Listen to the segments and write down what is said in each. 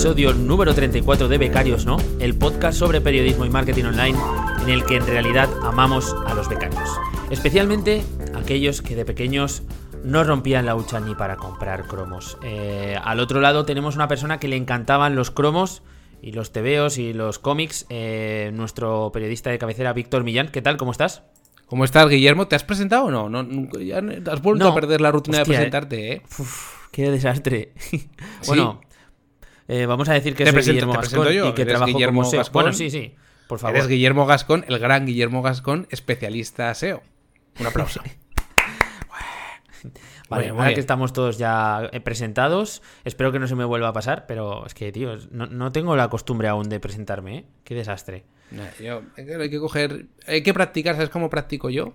episodio número 34 de Becarios, ¿no? El podcast sobre periodismo y marketing online en el que en realidad amamos a los becarios. Especialmente aquellos que de pequeños no rompían la hucha ni para comprar cromos. Eh, al otro lado tenemos una persona que le encantaban los cromos y los tebeos y los cómics, eh, nuestro periodista de cabecera Víctor Millán. ¿Qué tal? ¿Cómo estás? ¿Cómo estás, Guillermo? ¿Te has presentado o no? no ya has vuelto a perder la rutina de presentarte, ¿eh? qué desastre. bueno, eh, vamos a decir que soy Guillermo Gascón y que trabajo Guillermo como SEO. Bueno, sí, sí. Por favor. Eres Guillermo Gascón, el gran Guillermo Gascón, especialista SEO. Un aplauso. Vale, ahora que estamos todos ya eh, presentados, espero que no se me vuelva a pasar, pero es que, tío, no, tengo la costumbre aún de presentarme, ¿eh? Qué desastre. hay que coger, hay que practicar, ¿sabes cómo practico yo?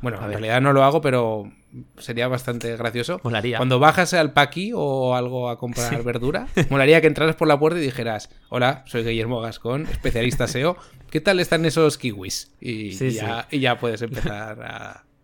Bueno, en realidad no lo hago, pero sería bastante gracioso. Molaría. Cuando bajas al paqui o algo a comprar verdura, molaría que entraras por la puerta y dijeras, hola, soy Guillermo Gascón, especialista SEO, ¿qué tal están esos kiwis? Y, ya, y ya puedes empezar a...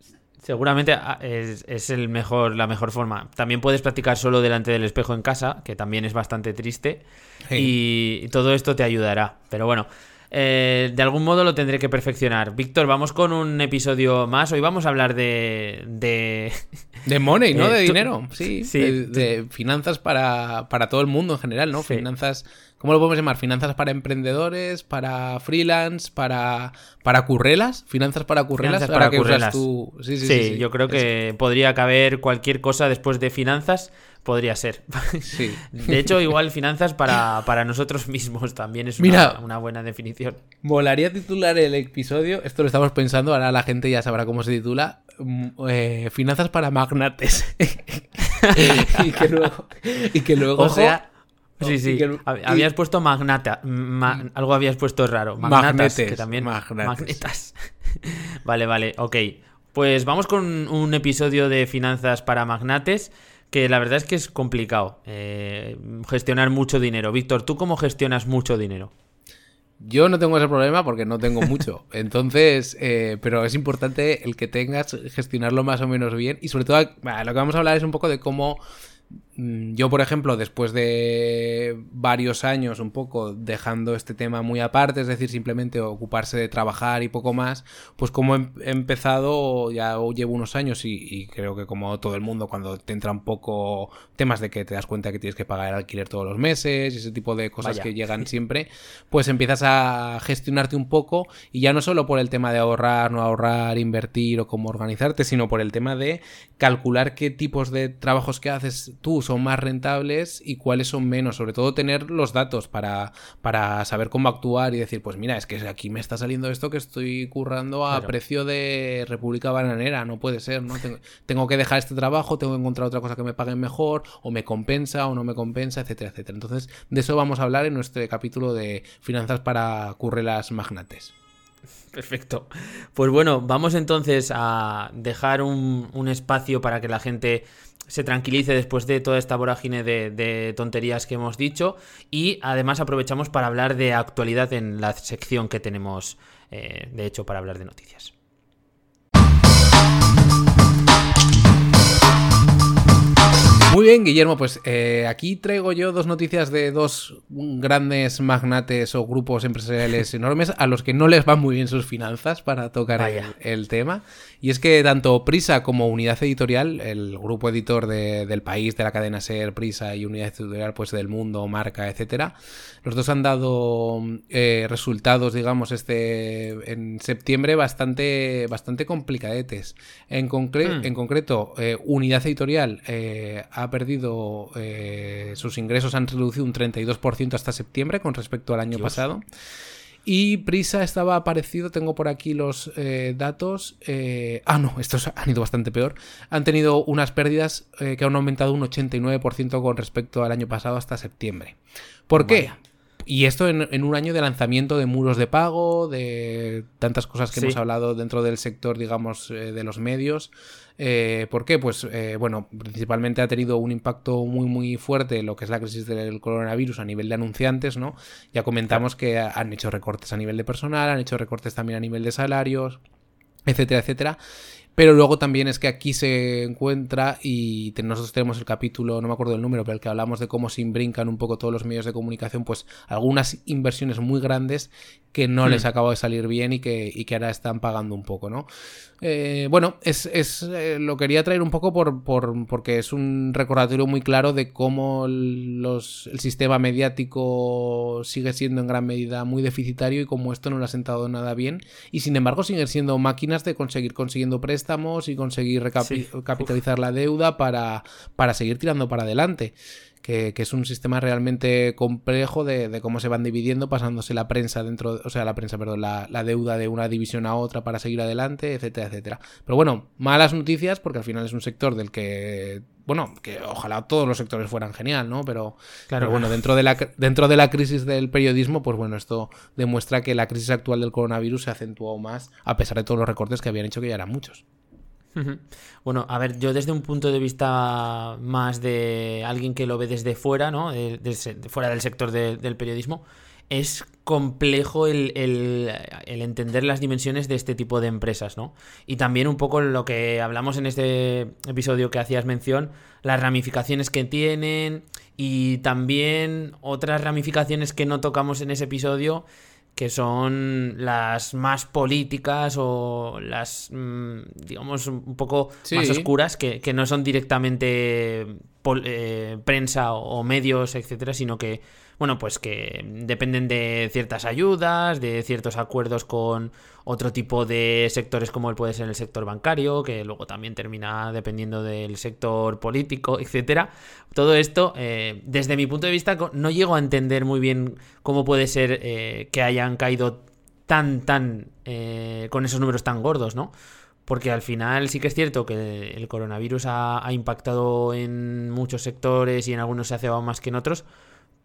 Seguramente ah, es, el mejor, la mejor forma. También puedes practicar solo delante del espejo en casa, que también es bastante triste. Y todo esto te ayudará. Pero bueno, eh, de algún modo lo tendré que perfeccionar. Víctor, vamos con un episodio más. Hoy vamos a hablar de. De, de money, ¿no? Eh, de dinero. Sí. de, finanzas para, para, todo el mundo en general, ¿no? Finanzas. ¿Cómo lo podemos llamar? Finanzas para emprendedores, para freelance, para, para currelas. Finanzas para currelas. para currelas. Sí, sí, sí, yo creo que podría caber cualquier cosa después de finanzas Podría ser. Sí. De hecho, igual finanzas para, nosotros mismos también es una, una, buena definición. Molaría titular el episodio, esto lo estamos pensando, ahora la gente ya sabrá cómo se titula, mm, eh, Finanzas para magnates. y, que luego, y que luego sea... Sí, sí. habías puesto magnata. algo habías puesto raro. Magnatas, que también. Magnetas. vale, vale, ok. Pues vamos con un episodio de finanzas para magnates que la verdad es que es complicado eh, gestionar mucho dinero. Víctor, ¿tú cómo gestionas mucho dinero? Yo no tengo ese problema porque no tengo mucho. Entonces, eh, pero es importante el que tengas, gestionarlo más o menos bien. Y sobre todo, lo que vamos a hablar es un poco de cómo Mm, yo, por ejemplo, después de varios años un poco dejando este tema muy aparte, es decir, simplemente ocuparse de trabajar y poco más, pues como he empezado, ya llevo unos años y, creo que como todo el mundo, cuando te entra un poco temas de que te das cuenta que tienes que pagar el alquiler todos los meses y ese tipo de cosas que llegan siempre, pues empiezas a gestionarte un poco y ya no solo por el tema de ahorrar, no ahorrar, invertir o cómo organizarte, sino por el tema de calcular qué tipos de trabajos que haces tú son más rentables y cuáles son menos. Sobre todo tener los datos para, para saber cómo actuar y decir, pues mira, es que aquí me está saliendo esto que estoy currando a precio de República Bananera, no puede ser, ¿no? Tengo, que dejar este trabajo, tengo que encontrar otra cosa que me paguen mejor, o me compensa o no me compensa, etcétera, etcétera. Entonces, de eso vamos a hablar en nuestro capítulo de finanzas para currelas magnates. Perfecto. Pues bueno, vamos entonces a dejar un, un espacio para que la gente se tranquilice después de toda esta vorágine de, tonterías que hemos dicho y además aprovechamos para hablar de actualidad en la sección que tenemos, eh, de hecho, para hablar de noticias. Muy bien, Guillermo, pues eh, aquí traigo yo dos noticias de dos grandes magnates o grupos empresariales enormes a los que no les van muy bien sus finanzas para tocar el, tema. Y es que tanto Prisa como Unidad Editorial, el grupo editor del país, de la cadena Ser, Prisa y Unidad Editorial pues del mundo, marca, etcétera, los dos han dado eh, resultados, digamos, este en septiembre bastante, bastante complicadetes. En, en concreto, eh, Unidad Editorial ha perdido, eh, sus ingresos han reducido un 32% hasta septiembre con respecto al año pasado. Y Prisa estaba parecido, tengo por aquí los eh, datos. Eh, ah, no, estos han ido bastante peor. Han tenido unas pérdidas que han aumentado un 89% con respecto al año pasado hasta septiembre. ¿Por qué? Y esto en, un año de lanzamiento de muros de pago, de tantas cosas que hemos hablado dentro del sector, digamos, de los medios. Eh, ¿Por qué? Pues eh, bueno, principalmente ha tenido un impacto muy muy fuerte lo que es la crisis del coronavirus a nivel de anunciantes, ¿no? Ya comentamos que han hecho recortes a nivel de personal, han hecho recortes también a nivel de salarios, etcétera, etcétera. Pero luego también es que aquí se encuentra y nosotros tenemos el capítulo, no me acuerdo del número, pero el que hablamos de cómo se imbrincan un poco todos los medios de comunicación, pues algunas inversiones muy grandes que no les hmm. acaba de salir bien y que, y que ahora están pagando un poco, ¿no? Eh, bueno, es, es eh, lo quería traer un poco por, por, porque es un recordatorio muy claro de cómo los, el sistema mediático sigue siendo en gran medida muy deficitario y cómo esto no le ha sentado nada bien y sin embargo siguen siendo máquinas de conseguir consiguiendo préstamos y conseguir recapitalizar la deuda para, para seguir tirando para adelante que, es un sistema realmente complejo de, cómo se van dividiendo, pasándose la prensa dentro, o sea, la prensa, perdón, la, deuda de una división a otra para seguir adelante, etcétera, etcétera. Pero bueno, malas noticias porque al final es un sector del que bueno, que ojalá todos los sectores fueran genial, ¿no? Pero, claro, bueno, dentro de, la, dentro de la crisis del periodismo, pues bueno, esto demuestra que la crisis actual del coronavirus se acentuó más a pesar de todos los recortes que habían hecho, que ya eran muchos. Bueno, a ver, yo desde un punto de vista más de alguien que lo ve desde fuera, ¿no? De, fuera del sector del periodismo, es complejo el, entender las dimensiones de este tipo de empresas, ¿no? Y también un poco lo que hablamos en este episodio que hacías mención, las ramificaciones que tienen y también otras ramificaciones que no tocamos en ese episodio que son las más políticas o las, mm, digamos, un poco más oscuras, que, no son directamente eh, prensa o medios, etcétera, sino que bueno, pues que dependen de ciertas ayudas, de ciertos acuerdos con otro tipo de sectores como puede ser el sector bancario, que luego también termina dependiendo del sector político, etcétera. Todo esto, eh, desde mi punto de vista, no llego a entender muy bien cómo puede ser eh, que hayan caído tan, tan, eh, con esos números tan gordos, ¿no? Porque al final sí que es cierto que el coronavirus ha, ha impactado en muchos sectores y en algunos se ha cebado más que en otros,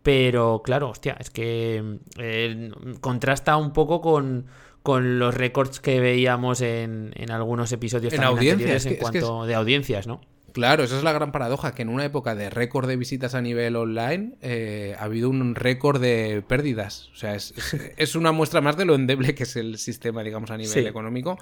pero claro, hostia, es que eh, contrasta un poco con, los récords que veíamos en, en algunos episodios en audiencias, en cuanto de audiencias, ¿no? Claro, esa es la gran paradoja, que en una época de récord de visitas a nivel online eh, ha habido un récord de pérdidas. O sea, es, una muestra más de lo endeble que es el sistema, digamos, a nivel económico,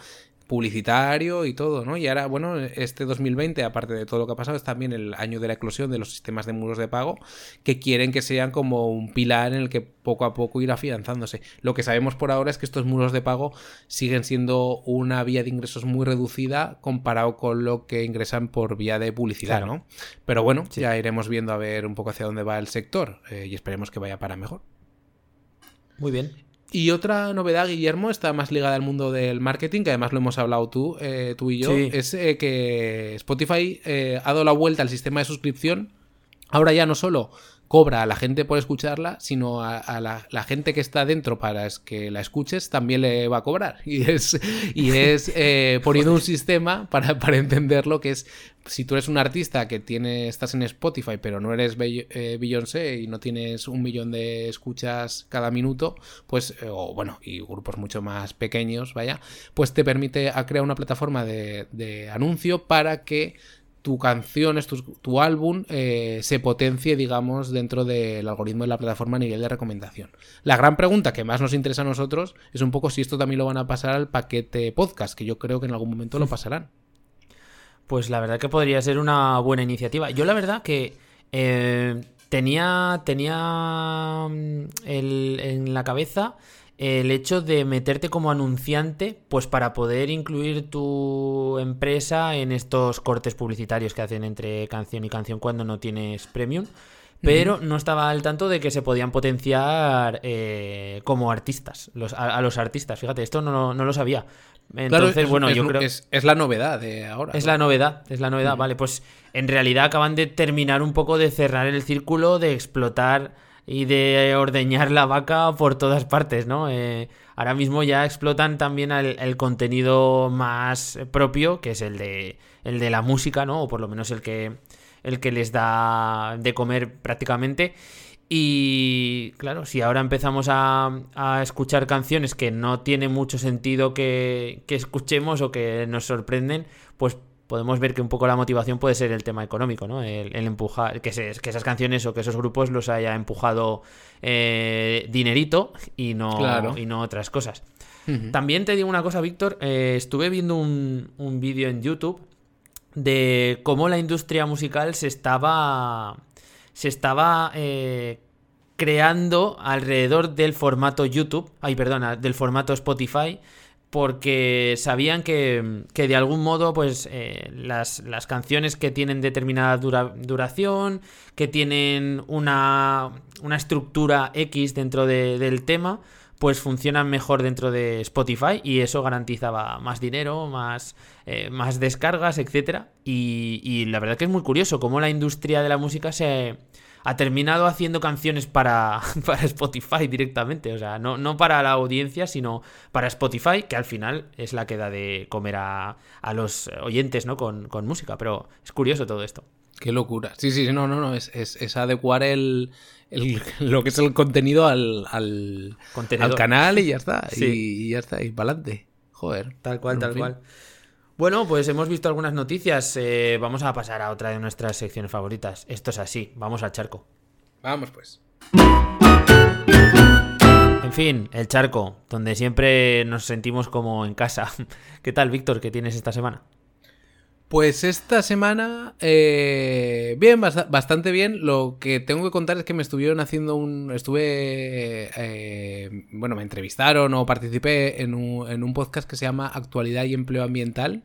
publicitario y todo, ¿no? Y ahora, bueno, este 2020, aparte de todo lo que ha pasado, es también el año de la eclosión de los sistemas de muros de pago que quieren que sean como un pilar en el que poco a poco ir afianzándose. Lo que sabemos por ahora es que estos muros de pago siguen siendo una vía de ingresos muy reducida comparado con lo que ingresan por vía de publicidad, ¿no? Pero bueno, ya iremos viendo a ver un poco hacia dónde va el sector eh, y esperemos que vaya para mejor. Muy bien. Y otra novedad, Guillermo, está más ligada al mundo del marketing, que además lo hemos hablado tú, eh, tú y yo, es eh, que Spotify eh, ha dado la vuelta al sistema de suscripción. Ahora ya no solo cobra a la gente por escucharla, sino a, la, gente que está dentro para que la escuches también le va a cobrar. Y es, y es eh, poniendo un sistema para, para entenderlo que es, si tú eres un artista que tiene, estás en Spotify, pero no eres eh, Beyoncé y no tienes un millón de escuchas cada minuto, pues, eh, o bueno, y grupos mucho más pequeños, vaya, pues te permite a crear una plataforma de, de anuncio para que tu canción, tu, tu álbum eh, se potencie, digamos, dentro del algoritmo de la plataforma a nivel de recomendación. La gran pregunta que más nos interesa a nosotros es un poco si esto también lo van a pasar al paquete podcast, que yo creo que en algún momento lo pasarán. Pues la verdad que podría ser una buena iniciativa. Yo la verdad que eh, tenía, tenía mm, en la cabeza el hecho de meterte como anunciante, pues para poder incluir tu empresa en estos cortes publicitarios que hacen entre canción y canción cuando no tienes premium. Pero no estaba al tanto de que se podían potenciar eh, como artistas, a, los artistas. Fíjate, esto no, lo sabía. Entonces, bueno, yo creo. Es, es, la novedad de ahora. Es la novedad, es la novedad. Vale, pues en realidad acaban de terminar un poco de cerrar el círculo, de explotar y de ordeñar la vaca por todas partes, ¿no? Eh, ahora mismo ya explotan también el, contenido más propio, que es el de, el de la música, ¿no? O por lo menos el que, el que les da de comer prácticamente. Y claro, si ahora empezamos a, a escuchar canciones que no tiene mucho sentido que, que escuchemos o que nos sorprenden, pues podemos ver que un poco la motivación puede ser el tema económico, ¿no? El, empujar, que, que, esas canciones o que esos grupos los haya empujado eh, dinerito y no, y no otras cosas. También te digo una cosa, Víctor. Eh, estuve viendo un, un vídeo en YouTube de cómo la industria musical se estaba. Se estaba eh, creando alrededor del formato YouTube. Ay, perdona, del formato Spotify porque sabían que, de algún modo pues eh, las, canciones que tienen determinada duración, que tienen una, una estructura X dentro del tema, pues funcionan mejor dentro de Spotify y eso garantizaba más dinero, más, eh, más descargas, etc. Y, y la verdad que es muy curioso cómo la industria de la música se, ha terminado haciendo canciones para, para Spotify directamente. O sea, no, no, para la audiencia, sino para Spotify, que al final es la que da de comer a, a los oyentes, ¿no? Con, música. Pero es curioso todo esto. Qué locura. Sí, sí, no, no, no. Es, es, adecuar el, lo que es el contenido al, al, al canal y ya está. Y, ya está. Y para adelante. Joder. Tal cual, tal cual. Bueno, pues hemos visto algunas noticias. Eh, vamos a pasar a otra de nuestras secciones favoritas. Esto es así. Vamos al charco. Vamos pues. En fin, el charco, donde siempre nos sentimos como en casa. ¿Qué tal, Víctor? ¿Qué tienes esta semana? Pues esta semana, eh, bien, bastante bien. Lo que tengo que contar es que me estuvieron haciendo un. Estuve. Eh, bueno, me entrevistaron o participé en un, en un podcast que se llama Actualidad y Empleo Ambiental,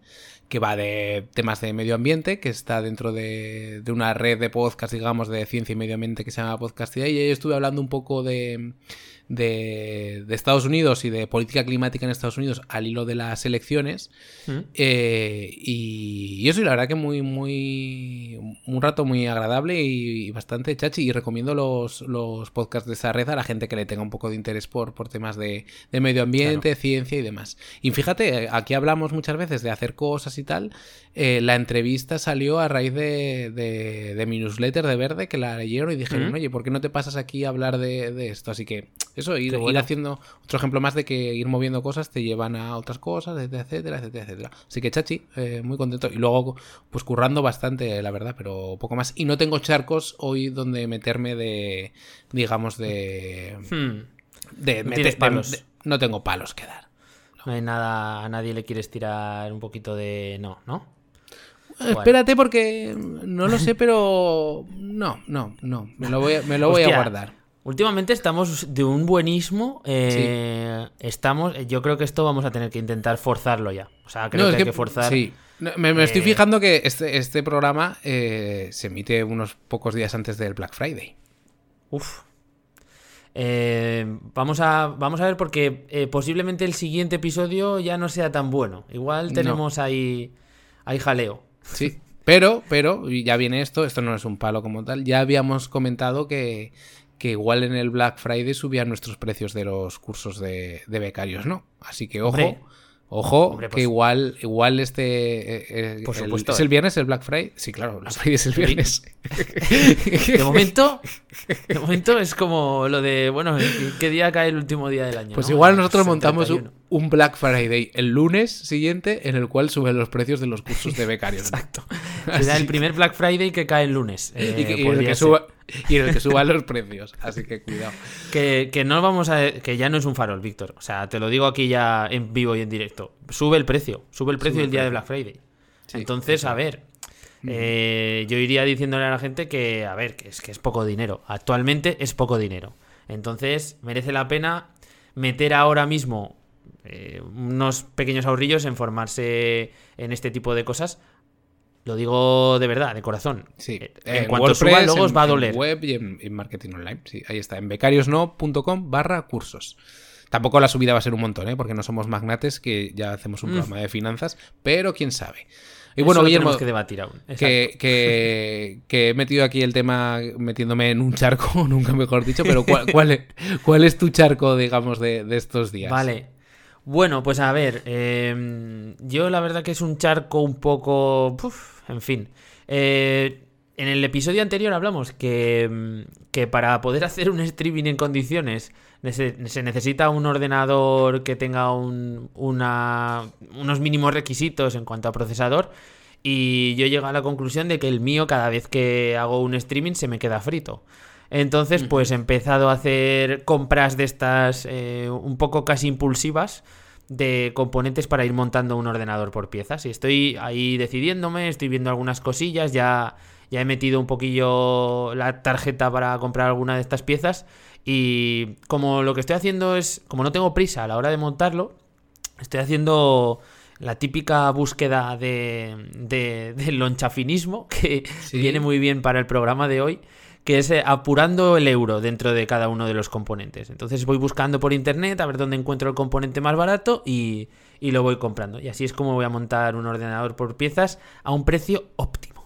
que va de temas de medio ambiente, que está dentro de, de una red de podcast, digamos, de ciencia y medio ambiente que se llama Podcastidad. Y ahí estuve hablando un poco de de, Estados Unidos y de política climática en Estados Unidos al hilo de las elecciones. Mm. Eh, y, eso, y la verdad que muy, muy. Un rato muy agradable y, bastante chachi. Y recomiendo los, los, podcasts de esa red a la gente que le tenga un poco de interés por, por temas de, medio ambiente, ciencia y demás. Y fíjate, aquí hablamos muchas veces de hacer cosas y tal. Eh, la entrevista salió a raíz de, de, mi newsletter de Verde que la leyeron y dijeron, mm. oye, ¿por qué no te pasas aquí a hablar de, de esto? Así que eso, ir, haciendo otro ejemplo más de que ir moviendo cosas te llevan a otras cosas, etcétera, etcétera, etcétera. Así que chachi, eh, muy contento. Y luego, pues currando bastante, la verdad, pero poco más. Y no tengo charcos hoy donde meterme de, digamos, de... Hmm. De, meter, palos. no tengo palos que dar. No. hay nada, a nadie le quieres tirar un poquito de... No, ¿no? Espérate porque no lo sé, pero no, no, no, me lo voy a, me lo voy a guardar. Últimamente estamos de un buenismo. Eh, estamos. Yo creo que esto vamos a tener que intentar forzarlo ya. O sea, creo que, hay que forzar. Sí. Me, estoy eh, fijando que este, este programa eh, se emite unos pocos días antes del Black Friday. Uf. vamos, a, vamos a ver porque posiblemente el siguiente episodio ya no sea tan bueno. Igual tenemos ahí, ahí jaleo. Sí, pero, pero, ya viene esto, esto no es un palo como tal. Ya habíamos comentado que, que igual en el Black Friday subían nuestros precios de los cursos de, becarios, ¿no? Así que ojo, ojo, que pues igual, igual este eh, eh, Por supuesto, es el viernes el Black Friday. Sí, claro, Black Friday es el viernes. De momento, de momento es como lo de, bueno, ¿qué día cae el último día del año? Pues igual nosotros montamos un, un Black Friday el lunes siguiente en el cual suben los precios de los cursos de becarios. Exacto. Será el primer Black Friday que cae el lunes. y, en el que suban los precios. Así que cuidado. Que, no vamos a. Que ya no es un farol, Víctor. O sea, te lo digo aquí ya en vivo y en directo. Sube el precio. Sube el precio el día de Black Friday. Entonces, a ver. Eh, yo iría diciéndole a la gente que, a ver, que es que es poco dinero. Actualmente es poco dinero. Entonces, merece la pena meter ahora mismo eh, unos pequeños ahorrillos en formarse en este tipo de cosas. Lo digo de verdad, de corazón. Sí. Eh, en, cuanto suba logos va a doler. En web y en, marketing online. Sí, ahí está. En becariosno.com barra cursos. Tampoco la subida va a ser un montón, ¿eh? porque no somos magnates, que ya hacemos un mm. programa de finanzas, pero quién sabe. Y bueno, Guillermo, que debatir aún. Que, que, he metido aquí el tema metiéndome en un charco, nunca mejor dicho, pero ¿cuál, cuál, es, cuál es tu charco, digamos, de, de estos días? Vale, bueno, pues a ver, em, yo la verdad que es un charco un poco... en fin. Eh, en el episodio anterior hablamos que, em, que, para poder hacer un streaming en condiciones se, necesita un ordenador que tenga un, una, unos mínimos requisitos en cuanto a procesador. Y yo llego a la conclusión de que el mío cada vez que hago un streaming se me queda frito. Entonces, pues he empezado a hacer compras de estas eh, un poco casi impulsivas de componentes para ir montando un ordenador por piezas. Y estoy ahí decidiéndome, estoy viendo algunas cosillas, ya, ya he metido un poquillo la tarjeta para comprar alguna de estas piezas. Y como lo que estoy haciendo es, como no tengo prisa a la hora de montarlo, estoy haciendo la típica búsqueda de, de, lonchafinismo que viene muy bien para el programa de hoy que es eh, apurando el euro dentro de cada uno de los componentes. Entonces voy buscando por internet a ver dónde encuentro el componente más barato y, lo voy comprando. Y así es como voy a montar un ordenador por piezas a un precio óptimo.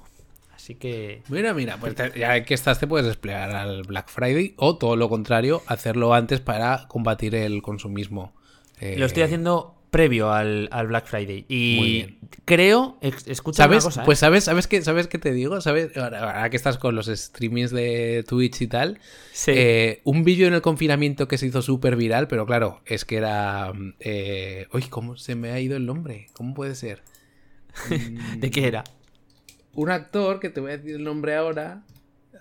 Así que. Mira, mira, pues ya que estás, te puedes desplegar al Black Friday o todo lo contrario, hacerlo antes para combatir el consumismo. Lo estoy haciendo previo al, Black Friday. Y creo, escucha ¿Sabes? una cosa. Pues ¿eh? sabes, sabes qué, sabes qué te digo, sabes, ahora, que estás con los streamings de Twitch y tal, eh, un vídeo en el confinamiento que se hizo súper viral, pero claro, es que era, eh, uy, cómo se me ha ido el nombre, cómo puede ser. ¿De qué era? Un actor que te voy a decir el nombre ahora.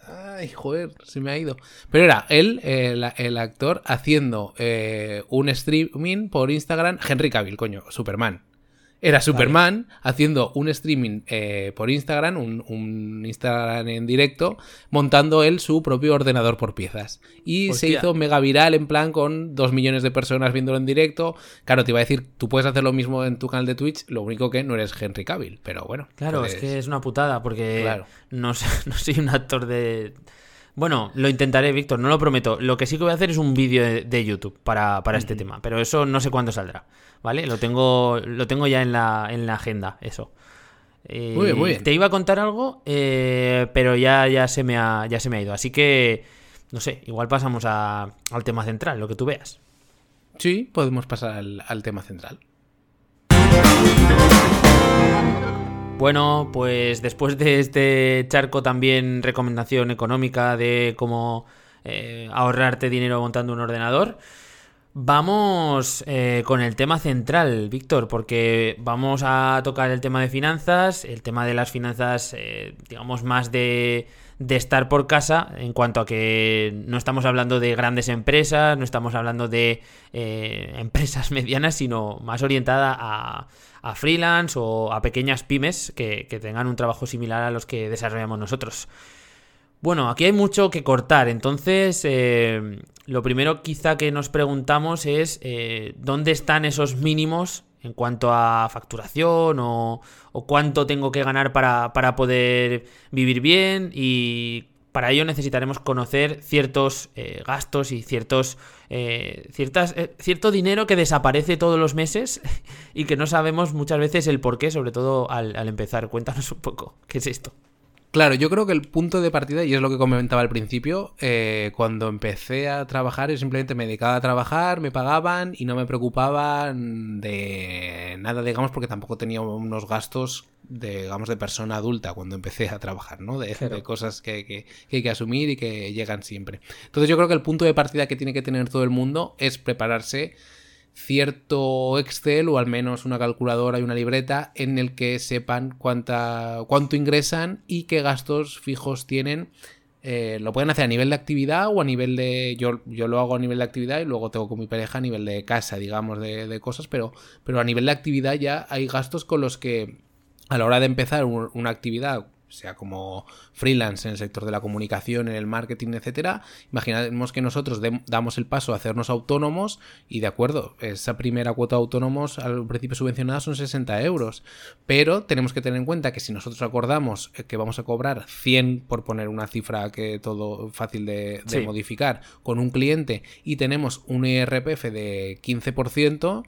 Ay, joder, se me ha ido. Pero era él, el, actor, haciendo eh, un streaming por Instagram. Henry Cavill, coño, Superman. Era Superman haciendo un streaming eh, por Instagram, un, Instagram en directo, montando él su propio ordenador por piezas. Y se hizo mega viral en plan con dos millones de personas viéndolo en directo. Claro, te iba a decir, tú puedes hacer lo mismo en tu canal de Twitch, lo único que no eres Henry Cavill, pero bueno. Claro, es que es una putada porque no, soy un actor de... Bueno, lo intentaré, Víctor, no lo prometo. Lo que sí que voy a hacer es un vídeo de, YouTube para, este tema, pero eso no sé cuándo saldrá. ¿vale? Lo tengo, lo tengo ya en la, en la agenda, eso. Eh, muy bien, muy bien. Te iba a contar algo, eh, pero ya, ya, se me ha, ya se me ha ido. Así que, no sé, igual pasamos al tema central, lo que tú veas. Sí, podemos pasar al, al tema central. Bueno, pues después de este charco también recomendación económica de cómo eh, ahorrarte dinero montando un ordenador. Vamos eh, con el tema central, Víctor, porque vamos a tocar el tema de finanzas, el tema de las finanzas, eh, digamos, más de, estar por casa, en cuanto a que no estamos hablando de grandes empresas, no estamos hablando de eh, empresas medianas, sino más orientada a, freelance o a pequeñas pymes que, que tengan un trabajo similar a los que desarrollamos nosotros. Bueno, aquí hay mucho que cortar, entonces eh, lo primero quizá que nos preguntamos es eh, dónde están esos mínimos en cuanto a facturación o, cuánto tengo que ganar para, poder vivir bien y para ello necesitaremos conocer ciertos eh, gastos y ciertos ciertas, cierto dinero que desaparece todos los meses y que no sabemos muchas veces el por qué, sobre todo al, al empezar. Cuéntanos un poco, ¿qué es esto? Claro, yo creo que el punto de partida, y es lo que comentaba al principio, eh, cuando empecé a trabajar, yo simplemente me dedicaba a trabajar, me pagaban y no me preocupaban de nada, digamos, porque tampoco tenía unos gastos, de, digamos, de persona adulta cuando empecé a trabajar, ¿no? De, de cosas que, que, hay que asumir y que llegan siempre. Entonces yo creo que el punto de partida que tiene que tener todo el mundo es prepararse cierto Excel o al menos una calculadora y una libreta en el que sepan cuánta, cuánto ingresan y qué gastos fijos tienen. Eh, lo pueden hacer a nivel de actividad o a nivel de. Yo, yo lo hago a nivel de actividad y luego tengo con mi pareja a nivel de casa, digamos, de, de cosas, pero, pero a nivel de actividad ya hay gastos con los que a la hora de empezar una actividad sea como freelance en el sector de la comunicación, en el marketing, etcétera, imaginemos que nosotros damos el paso a hacernos autónomos y de acuerdo, esa primera cuota de autónomos al principio subvencionada son 60 euros, pero tenemos que tener en cuenta que si nosotros acordamos que vamos a cobrar 100 por poner una cifra que todo fácil de, modificar con un cliente y tenemos un IRPF de 15%,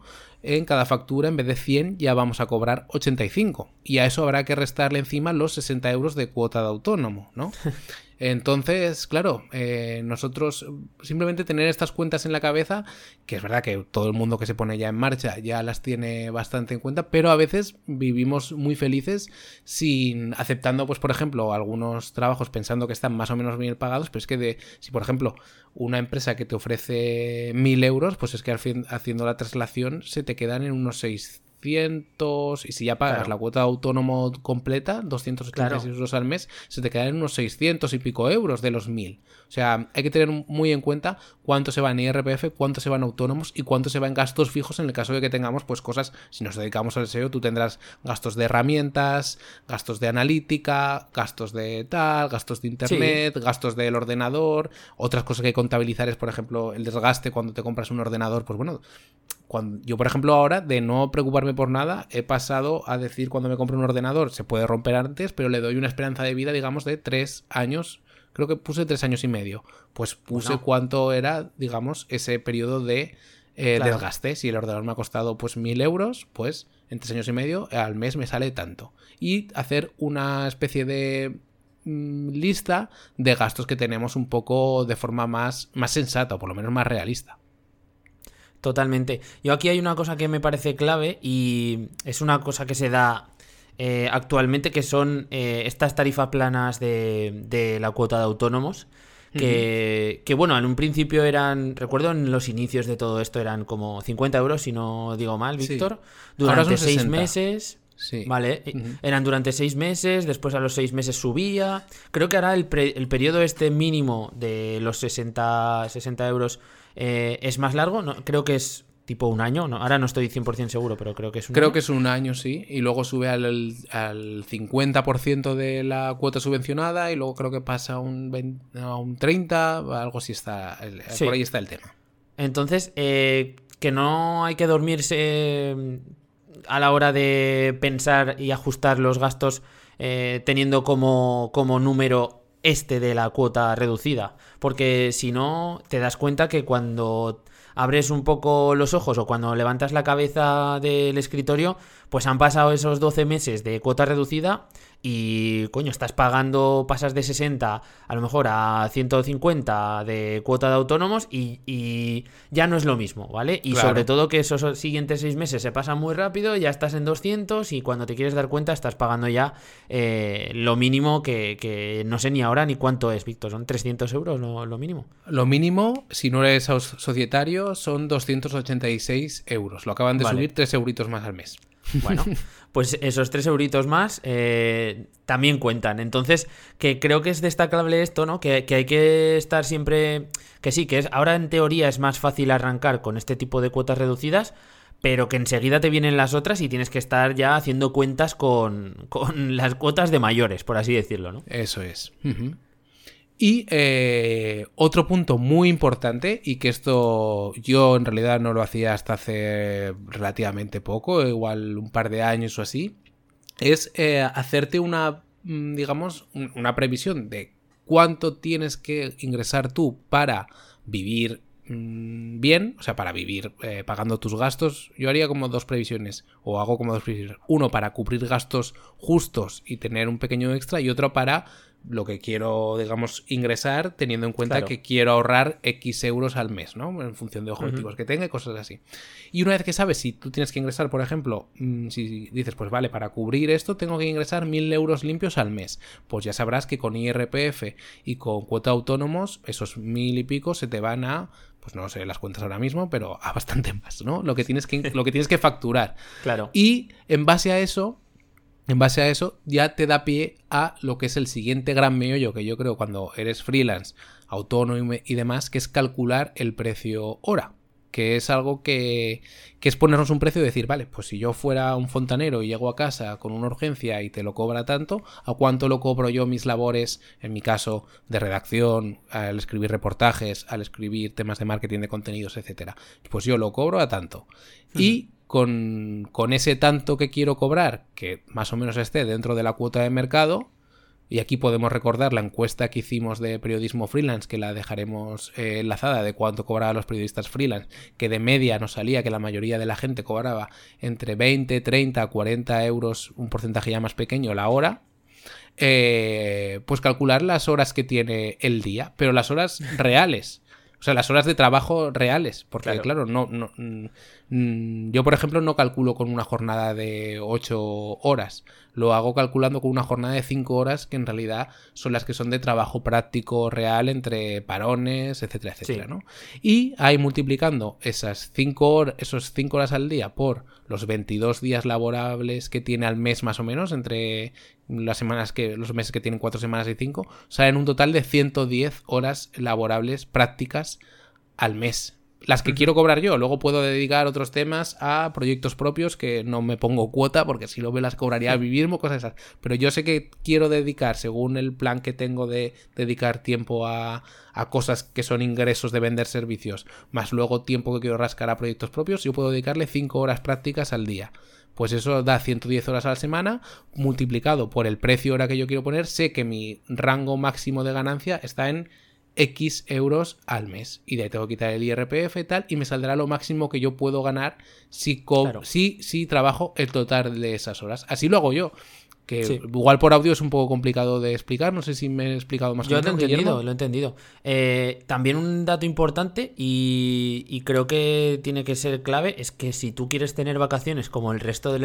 en cada factura en vez de 100 ya vamos a cobrar 85 y a eso habrá que restarle encima los 60 euros de cuota de autónomo, ¿no? Entonces, claro, eh, nosotros simplemente tener estas cuentas en la cabeza, que es verdad que todo el mundo que se pone ya en marcha ya las tiene bastante en cuenta, pero a veces vivimos muy felices sin aceptando, pues por ejemplo, algunos trabajos pensando que están más o menos bien pagados, pero es que de, si por ejemplo una empresa que te ofrece mil euros, pues es que al fin, haciendo la traslación se te quedan en unos 600 200, y si ya pagas la cuota de autónomo completa, 286 euros al mes, se te quedan unos 600 y pico euros de los 1000. O sea, hay que tener muy en cuenta cuánto se va en IRPF, cuánto se va en autónomos y cuánto se va en gastos fijos en el caso de que tengamos pues cosas, si nos dedicamos al SEO, tú tendrás gastos de herramientas, gastos de analítica, gastos de tal, gastos de internet, gastos del ordenador, otras cosas que hay que contabilizar es, por ejemplo, el desgaste cuando te compras un ordenador, pues bueno, cuando, yo, por ejemplo, ahora de no preocuparme por nada, he pasado a decir cuando me compro un ordenador, se puede romper antes, pero le doy una esperanza de vida, digamos, de tres años creo que puse tres años y medio. Pues puse cuánto era, digamos, ese periodo de eh, desgaste. Si el ordenador me ha costado pues mil euros, pues en tres años y medio al mes me sale tanto. Y hacer una especie de mm, lista de gastos que tenemos un poco de forma más, más sensata o por lo menos más realista. Totalmente. Yo aquí hay una cosa que me parece clave y es una cosa que se da eh, actualmente, que son eh, estas tarifas planas de, la cuota de autónomos. Que, bueno, en un principio eran, recuerdo en los inicios de todo esto eran como 50 euros, si no digo mal, Víctor, durante seis meses. Vale, eran durante seis meses, después a los seis meses subía. Creo que ahora el, el periodo este mínimo de los 60, 60 euros eh, es más largo, no, creo que es tipo un año. No, ahora no estoy 100% seguro, pero creo que es un Creo que es un año, sí. Y luego sube al, al 50% de la cuota subvencionada y luego creo que pasa a un, a un 30, algo así está. Por ahí está el tema. Entonces, eh, que no hay que dormirse mm, a la hora de pensar y ajustar los gastos eh, teniendo como, como número este de la cuota reducida. Porque si no, te das cuenta que cuando abres un poco los ojos o cuando levantas la cabeza del escritorio, pues han pasado esos 12 meses de cuota reducida y coño, estás pagando, pasas de 60 a lo mejor a 150 de cuota de autónomos y, ya no es lo mismo, ¿vale? Y sobre todo que esos siguientes seis meses se pasan muy rápido, ya estás en 200 y cuando te quieres dar cuenta estás pagando ya eh, lo mínimo que, no sé ni ahora ni cuánto es, Víctor, son 300 euros lo, lo mínimo. Lo mínimo, si no eres societario, son 286 euros. Lo acaban de subir 3 euritos más al mes. Bueno, pues esos tres euritos más eh, también cuentan. Entonces, que creo que es destacable esto, ¿no? Que, hay que estar siempre. Que sí, que es. Ahora en teoría es más fácil arrancar con este tipo de cuotas reducidas. Pero que enseguida te vienen las otras y tienes que estar ya haciendo cuentas con, con las cuotas de mayores, por así decirlo, ¿no? Eso es. Y eh, otro punto muy importante, y que esto yo en realidad no lo hacía hasta hace relativamente poco, igual un par de años o así, es eh, hacerte una, mm, digamos, una previsión de cuánto tienes que ingresar tú para vivir mm, bien, o sea, para vivir eh, pagando tus gastos, yo haría como dos previsiones, o hago como dos previsiones. Uno para cubrir gastos justos y tener un pequeño extra, y otro para lo que quiero, digamos, ingresar, teniendo en cuenta que quiero ahorrar X euros al mes, ¿no? En función de objetivos que tenga y cosas así. Y una vez que sabes si tú tienes que ingresar, por ejemplo, mm, si dices, pues vale, para cubrir esto tengo que ingresar mil euros limpios al mes, pues ya sabrás que con IRPF y con cuota autónomos, esos mil y pico se te van a pues no sé las cuentas ahora mismo, pero a bastante más, ¿no? Lo que tienes que, lo que, tienes que facturar. Claro. Y en base a eso, en base a eso ya te da pie a lo que es el siguiente gran meollo que yo creo cuando eres freelance, autónomo y demás, que es calcular el precio hora que es algo que, que, es ponernos un precio y decir, vale, pues si yo fuera un fontanero y llego a casa con una urgencia y te lo cobra tanto, ¿a cuánto lo cobro yo mis labores, en mi caso, de redacción, al escribir reportajes, al escribir temas de marketing de contenidos, etcétera? Pues yo lo cobro a tanto. Y con, ese tanto que quiero cobrar, que más o menos esté dentro de la cuota de mercado, y aquí podemos recordar la encuesta que hicimos de periodismo freelance, que la dejaremos eh, enlazada de cuánto cobraban los periodistas freelance, que de media nos salía que la mayoría de la gente cobraba entre 20, 30, 40 euros, un porcentaje ya más pequeño la hora. Eh, pues calcular las horas que tiene el día, pero las horas reales. O sea, las horas de trabajo reales. Porque, claro, no, no, mm, yo, por ejemplo, no calculo con una jornada de 8 horas. lo hago calculando con una jornada de 5 horas que en realidad son las que son de trabajo práctico real entre parones, etcétera, etcétera, ¿no? Y ahí multiplicando esas 5 horas, esos 5 horas al día por los 22 días laborables que tiene al mes más o menos, entre las semanas que los meses que tienen 4 semanas y 5, salen un total de 110 horas laborables prácticas al mes las que quiero cobrar yo. Luego puedo dedicar otros temas a proyectos propios que no me pongo cuota porque si lo me las cobraría a vivir o cosas esas. Pero yo sé que quiero dedicar, según el plan que tengo de dedicar tiempo a, a cosas que son ingresos de vender servicios, más luego tiempo que quiero rascar a proyectos propios, yo puedo dedicarle 5 horas prácticas al día. Pues eso da 110 horas a la semana, multiplicado por el precio hora que yo quiero poner, sé que mi rango máximo de ganancia está en X euros al mes. Y de ahí tengo que quitar el IRPF y tal, y me saldrá lo máximo que yo puedo ganar si, si, trabajo el total de esas horas. Así lo hago yo. Que igual por audio es un poco complicado de explicar, no sé si me he explicado más Yo lo he entendido, lo he entendido. Eh, también un dato importante y, creo que tiene que ser clave es que si tú quieres tener vacaciones como el resto de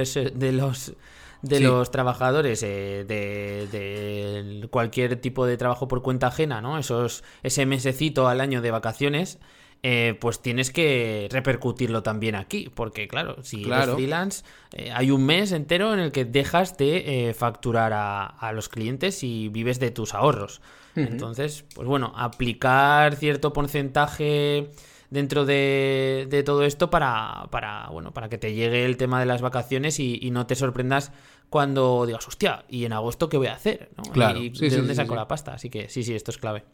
los de los trabajadores eh, de, cualquier tipo de trabajo por cuenta ajena, ¿no? Esos, ese mesecito al año de vacaciones, eh, pues tienes que repercutirlo también aquí, porque claro, si eres freelance, eh, hay un mes entero en el que dejas de facturar a, los clientes y vives de tus ahorros. Entonces, pues bueno, aplicar cierto porcentaje dentro de, todo esto para, para, bueno, para que te llegue el tema de las vacaciones y, no te sorprendas cuando digas, hostia, ¿y en agosto qué voy a hacer? Claro, ¿Y ¿De dónde saco la pasta? Así que sí, sí, esto es clave.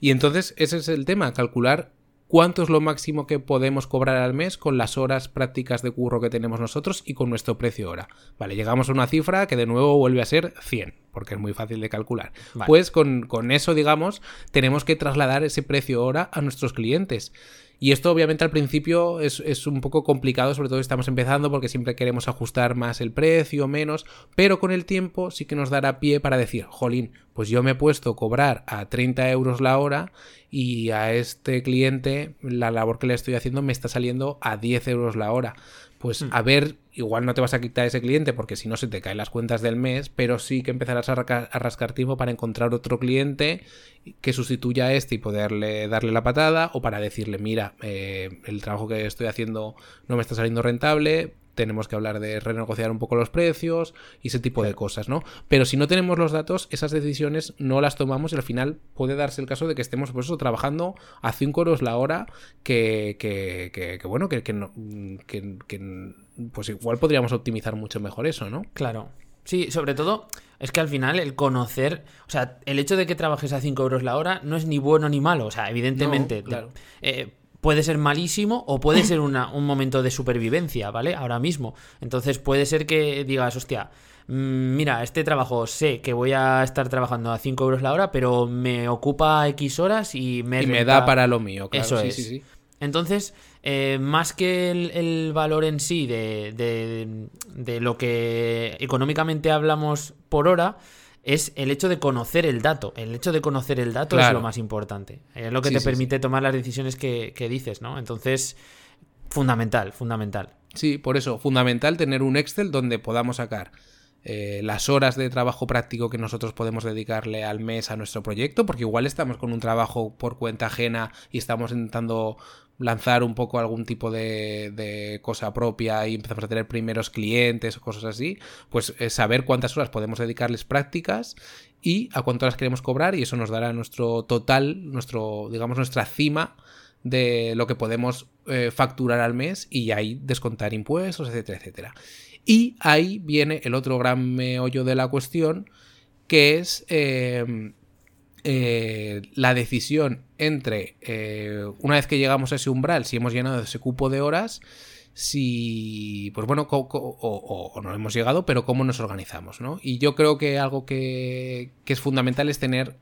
Y entonces ese es el tema, calcular cuánto es lo máximo que podemos cobrar al mes con las horas prácticas de curro que tenemos nosotros y con nuestro precio hora. Vale, llegamos a una cifra que de nuevo vuelve a ser 100, porque es muy fácil de calcular. Pues con, con eso, digamos, tenemos que trasladar ese precio hora a nuestros clientes. Y esto obviamente al principio es, un poco complicado, sobre todo si estamos empezando porque siempre queremos ajustar más el precio, menos, pero con el tiempo sí que nos dará pie para decir, jolín, pues yo me he puesto a cobrar a 30 euros la hora y a este cliente la labor que le estoy haciendo me está saliendo a 10 euros la hora. Pues hmm. a ver, igual no te vas a quitar ese cliente porque si no se te caen las cuentas del mes, pero sí que empezarás a, rascar tiempo para encontrar otro cliente que sustituya a este y poderle darle la patada o para decirle, mira, eh, el trabajo que estoy haciendo no me está saliendo rentable, tenemos que hablar de renegociar un poco los precios y ese tipo de cosas, ¿no? Pero si no tenemos los datos, esas decisiones no las tomamos y al final puede darse el caso de que estemos por eso trabajando a 5 euros la hora que, que, que, bueno, que, que, pues igual podríamos optimizar mucho mejor eso, ¿no? Claro. Sí, sobre todo es que al final el conocer, o sea, el hecho de que trabajes a 5 euros la hora no es ni bueno ni malo, o sea, evidentemente, claro. Eh, puede ser malísimo o puede ser un momento de supervivencia, ¿vale? Ahora mismo. Entonces puede ser que digas, hostia, mm, mira, este trabajo sé que voy a estar trabajando a 5 euros la hora, pero me ocupa X horas y me... Y me da para lo mío, claro. Eso es. Entonces, eh, más que el, valor en sí de, de lo que económicamente hablamos por hora, es el hecho de conocer el dato. El hecho de conocer el dato es lo más importante. Es lo que te permite tomar las decisiones que, dices, ¿no? Entonces, fundamental, fundamental. Sí, por eso, fundamental tener un Excel donde podamos sacar eh, las horas de trabajo práctico que nosotros podemos dedicarle al mes a nuestro proyecto, porque igual estamos con un trabajo por cuenta ajena y estamos intentando lanzar un poco algún tipo de, cosa propia y empezamos a tener primeros clientes o cosas así, pues eh, saber cuántas horas podemos dedicarles prácticas y a cuántas horas queremos cobrar y eso nos dará nuestro total, nuestro, digamos, nuestra cima de lo que podemos eh, facturar al mes y ahí descontar impuestos, etcétera, etcétera. Y ahí viene el otro gran meollo de la cuestión, que es eh, eh, la decisión entre, eh, una vez que llegamos a ese umbral, si hemos llenado ese cupo de horas, si, pues bueno, o, no hemos llegado, pero cómo nos organizamos, ¿no? Y yo creo que algo que, es fundamental es tener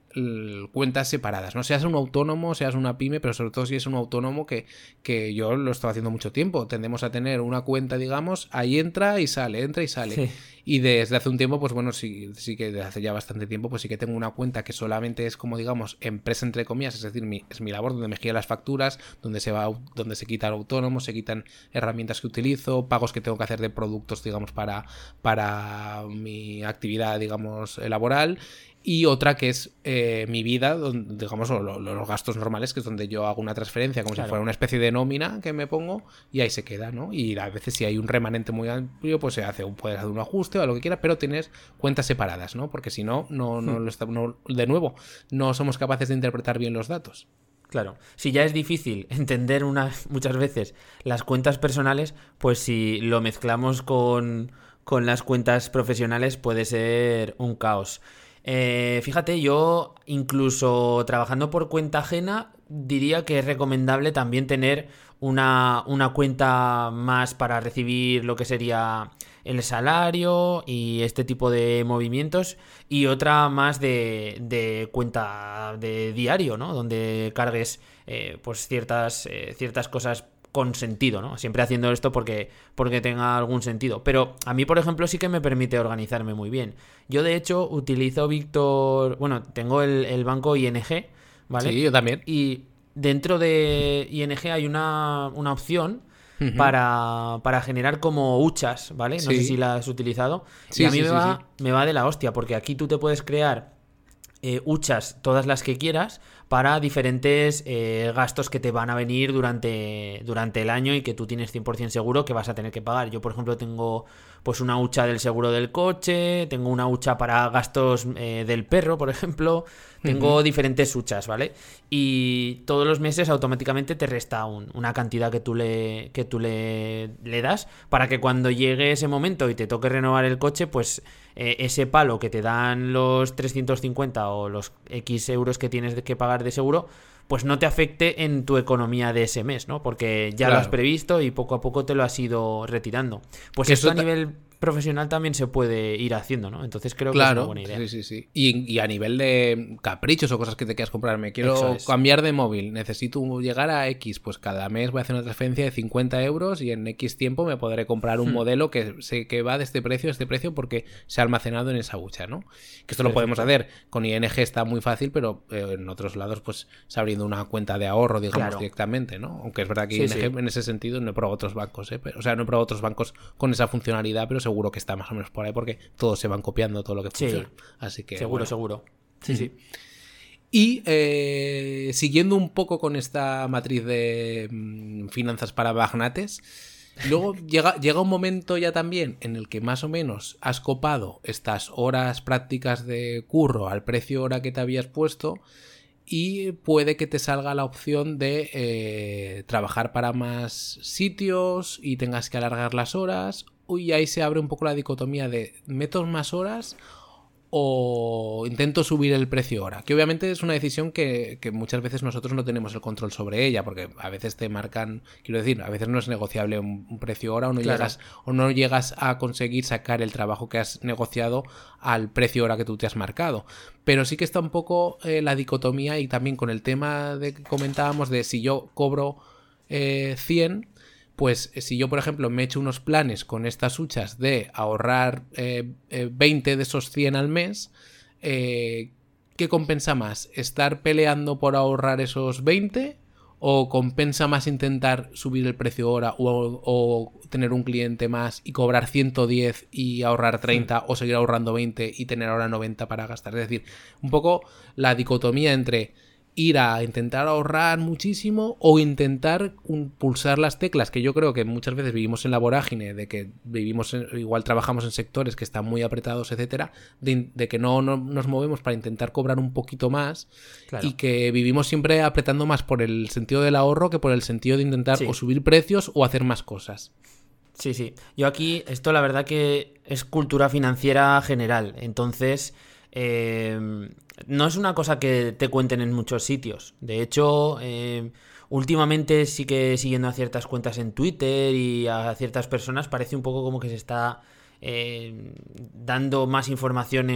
cuentas separadas, ¿no? Seas un autónomo, seas una pyme, pero sobre todo si es un autónomo que, que yo lo estado haciendo mucho tiempo. Tendemos a tener una cuenta, digamos, ahí entra y sale, entra y sale. Y desde hace un tiempo, pues bueno, sí, sí que desde hace ya bastante tiempo, pues sí que tengo una cuenta que solamente es como, digamos, empresa entre comillas, es decir, mi, es mi labor donde me giran las facturas, donde se va, donde se quitan autónomos, se quitan herramientas que utilizo, pagos que tengo que hacer de productos, digamos, para, para mi actividad, digamos, laboral y otra que es eh, mi vida, digamos, los gastos normales, que es donde yo hago una transferencia, como si fuera una especie de nómina que me pongo y ahí se queda, ¿no? Y a veces si hay un remanente muy amplio, pues se hace un, puedes hacer un ajuste o lo que quieras, pero tienes cuentas separadas, ¿no? Porque si no, no, no, hmm. no, de nuevo, no somos capaces de interpretar bien los datos. Claro, si ya es difícil entender unas, muchas veces las cuentas personales, pues si lo mezclamos con, con las cuentas profesionales puede ser un caos. Eh, fíjate, yo incluso trabajando por cuenta ajena, diría que es recomendable también tener una, cuenta más para recibir lo que sería el salario y este tipo de movimientos y otra más de, cuenta de diario, ¿no? Donde cargues eh, pues ciertas, eh, ciertas cosas con sentido, ¿no? Siempre haciendo esto porque, porque tenga algún sentido. Pero a mí, por ejemplo, sí que me permite organizarme muy bien. Yo, de hecho, utilizo Víctor. Bueno, tengo el, banco ING, ¿vale? Sí, yo también. Y dentro de ING hay una, opción. para, para, generar como huchas, ¿vale? No sé si la has utilizado. y a mí me, va, me va de la hostia, porque aquí tú te puedes crear eh, huchas todas las que quieras para diferentes eh, gastos que te van a venir durante, durante el año y que tú tienes 100% seguro que vas a tener que pagar. Yo, por ejemplo, tengo pues una hucha del seguro del coche, tengo una hucha para gastos eh, del perro, por ejemplo, tengo diferentes huchas, ¿vale? Y todos los meses automáticamente te resta una cantidad que tú, le, que tú le, le das para que cuando llegue ese momento y te toque renovar el coche, pues eh, ese palo que te dan los 350 o los X euros que tienes que pagar de seguro, pues no te afecte en tu economía de ese mes, ¿no? Porque ya lo has previsto y poco a poco te lo has ido retirando. Pues esto a nivel profesional también se puede ir haciendo, ¿no? Entonces creo que es una buena idea. Sí, sí, sí. Y, a nivel de caprichos o cosas que te quieras comprar, me quiero cambiar de móvil, necesito llegar a X, pues cada mes voy a hacer una transferencia de 50 euros y en X tiempo me podré comprar un hmm. modelo que sé que va de este precio a este precio porque se ha almacenado en esa hucha, ¿no? Que esto lo podemos hacer. Con ING está muy fácil, pero eh, en otros lados, pues se abriendo una cuenta de ahorro, digamos, directamente, ¿no? Aunque es verdad que ING en ese sentido no he probado otros bancos, ¿eh? o sea, no he probado otros bancos con esa funcionalidad, pero seguro que está más o menos por ahí porque todos se van copiando todo lo que funciona. Así que. Seguro, seguro. Sí, sí. Y eh, siguiendo un poco con esta matriz de mm, finanzas para magnates, luego llega, llega un momento ya también en el que más o menos has copado estas horas prácticas de curro al precio hora que te habías puesto y puede que te salga la opción de eh, trabajar para más sitios y tengas que alargar las horas y ahí se abre un poco la dicotomía de meto más horas o intento subir el precio ahora. Que obviamente es una decisión que, muchas veces nosotros no tenemos el control sobre ella, porque a veces te marcan, quiero decir, a veces no es negociable un, precio hora o no, llegas, o no llegas a conseguir sacar el trabajo que has negociado al precio hora que tú te has marcado. Pero sí que está un poco eh, la dicotomía y también con el tema de que comentábamos de si yo cobro eh, 100 pues eh, si yo, por ejemplo, me echo unos planes con estas huchas de ahorrar 20 eh, eh, de esos 100 al mes, ¿qué compensa más? ¿Estar peleando por ahorrar esos 20? ¿O compensa más intentar subir el precio ahora o, tener un cliente más y cobrar 110 y ahorrar 30 o seguir ahorrando 20 y tener ahora 90 para gastar? Es decir, un poco la dicotomía entre ir a intentar ahorrar muchísimo o intentar pulsar las teclas, que yo creo que muchas veces vivimos en la vorágine, de que vivimos, igual trabajamos en sectores que están muy apretados, etcétera, de, que no, nos movemos para intentar cobrar un poquito más y que vivimos siempre apretando más por el sentido del ahorro que por el sentido de intentar o subir precios o hacer más cosas. Sí, sí. Yo aquí, esto la verdad que es cultura financiera general. Entonces, eh, no es una cosa que te cuenten en muchos sitios. De hecho, eh, últimamente sí que siguiendo a ciertas cuentas en Twitter y a ciertas personas parece un poco como que se está eh, dando más información